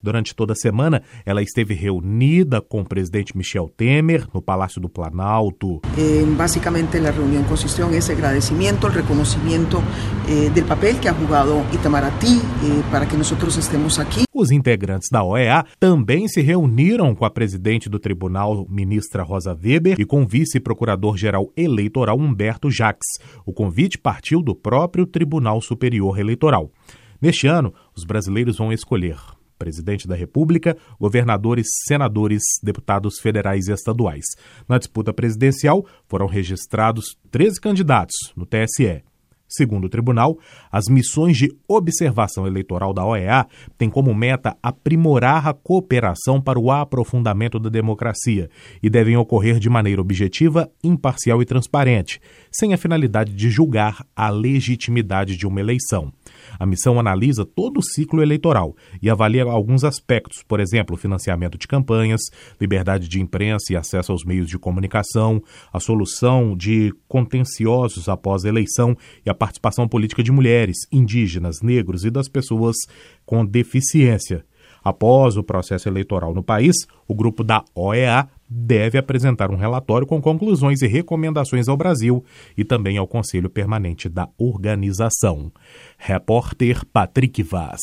Durante toda a semana, ela esteve reunida com o presidente Michel Temer no Palácio do Planalto. Eh, basicamente, a reunião consistiu em esse agradecimento, o reconhecimento eh, do papel que ha jugado Itamaraty eh, para que nós estemos aqui. Os integrantes da OEA também se reuniram com a presidente do tribunal, ministra Rosa Weber, e com o vice-procurador-geral eleitoral Humberto Jacques. O convite partiu do próprio Tribunal Superior Eleitoral. Neste ano, os brasileiros vão escolher presidente da República, governadores, senadores, deputados federais e estaduais. Na disputa presidencial, foram registrados 13 candidatos no TSE. Segundo o tribunal, as missões de observação eleitoral da OEA têm como meta aprimorar a cooperação para o aprofundamento da democracia e devem ocorrer de maneira objetiva, imparcial e transparente, sem a finalidade de julgar a legitimidade de uma eleição. A missão analisa todo o ciclo eleitoral e avalia alguns aspectos, por exemplo, financiamento de campanhas, liberdade de imprensa e acesso aos meios de comunicação, a solução de contenciosos após a eleição e a participação política de mulheres, indígenas, negros e das pessoas com deficiência. Após o processo eleitoral no país, o grupo da OEA deve apresentar um relatório com conclusões e recomendações ao Brasil e também ao Conselho Permanente da organização. Repórter Patrick Vaz.